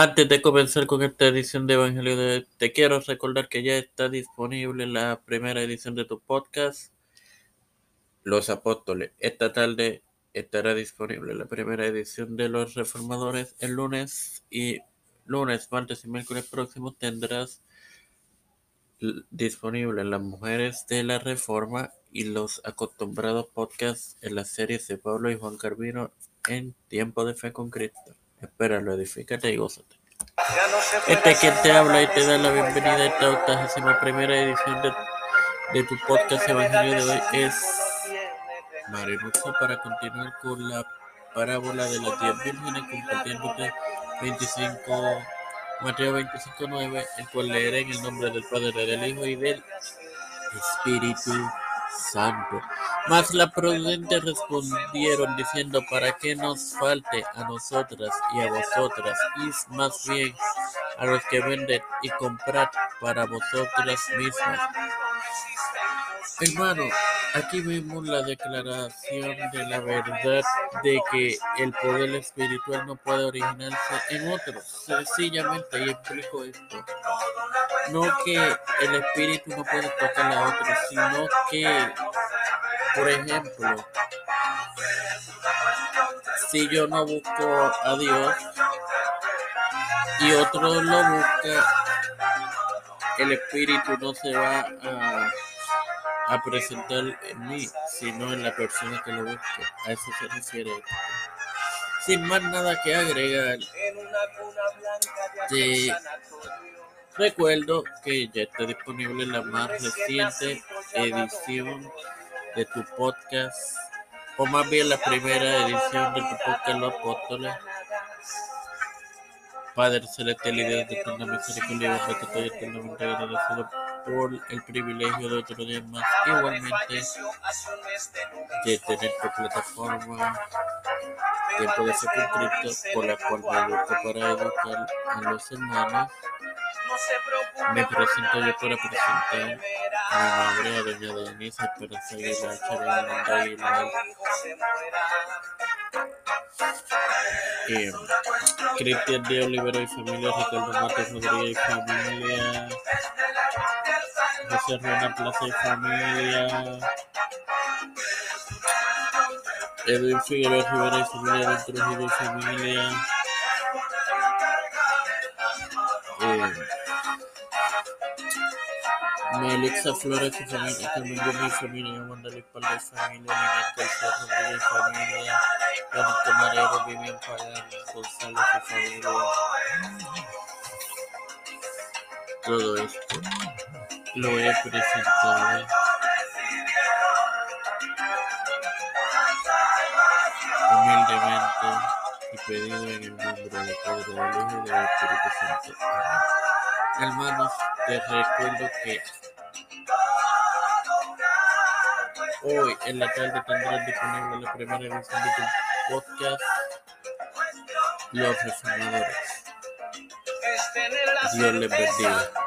Antes de comenzar con esta edición de Evangelio de te quiero recordar que ya está disponible la primera edición de tu podcast, Los Apóstoles. Esta tarde estará disponible la primera edición de Los Reformadores. El lunes y lunes, martes y miércoles próximos tendrás disponible Las Mujeres de la Reforma y los acostumbrados podcasts en las series de Pablo y Juan Carvino en Tiempo de Fe con Cristo. Espéralo, edifícate y gózate. Este es quien te habla y te da la bienvenida a esta octagésima primera edición de, de tu podcast Evangelio de hoy. Es Marilusa para continuar con la parábola de las diez vírgenes compartiéndote 25, Mateo 25, 9, el cual leeré en el nombre del Padre, del Hijo y del Espíritu Santo. Mas las prudentes respondieron diciendo, para que nos falte a nosotras y a vosotras, y más bien a los que venden y comprad para vosotras mismas. Hermano, aquí vemos la declaración de la verdad de que el poder espiritual no puede originarse en otros. Sencillamente, y explico esto. No que el espíritu no puede tocar a otros, sino que, por ejemplo, si yo no busco a Dios y otro lo busca, el espíritu no se va a, a presentar en mí, sino en la persona que lo busque. A eso se refiere. Sin más nada que agregar, recuerdo que ya está disponible la más reciente edición de tu podcast, o más bien la primera edición de tu podcast Los Apóstoles. Padre celestial y Dios de eterna misericordia, te estoy eternamente agradecido por el privilegio de otro día más. Igualmente, de tener tu plataforma de Cristo, por la cual me educo para educar a los hermanos. Me presento yo para presentar a mi madre, a doña Denise Esperanza Aguilar, Charly Aguilar, eh, Cristian de Olivero y familia, Ricardo Matos Rodríguez y familia, José Ruena Plaza y familia, Edwin Figueroa Rivera y familia, Edwin Trujillo y familia, eh, Melixa Flores y familia, Carmen Gómez y familia, Wanda Palma y familia, Ninette García Rodríguez familia, Juanito Marero, Vivian Pagán, González y familia. Todo esto lo he presentado humildemente y pedido en el nombre del Padre, del Hijo y del Espíritu Santo. Hermanos, te recuerdo que hoy en la tarde tendrás disponible la primera edición de tu podcast Los Reformadores. Dios les bendiga.